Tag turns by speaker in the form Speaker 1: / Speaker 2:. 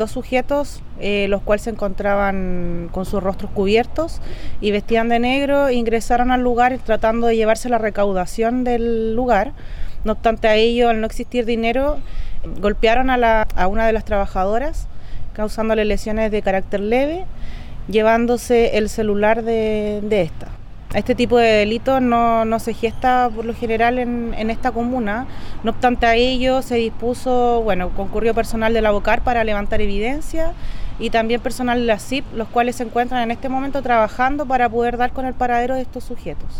Speaker 1: Dos sujetos, eh, los cuales se encontraban con sus rostros cubiertos y vestían de negro, ingresaron al lugar tratando de llevarse la recaudación del lugar. No obstante a ello, al no existir dinero, golpearon a, la, a una de las trabajadoras, causándole lesiones de carácter leve, llevándose el celular de, de esta. Este tipo de delitos no, no, se gesta por lo general en, en, esta comuna. No obstante a ello, se dispuso, bueno, concurrió personal de la BOCAR para levantar evidencia y también personal de la CIP, los cuales se encuentran en este momento trabajando para poder dar con el paradero de estos sujetos.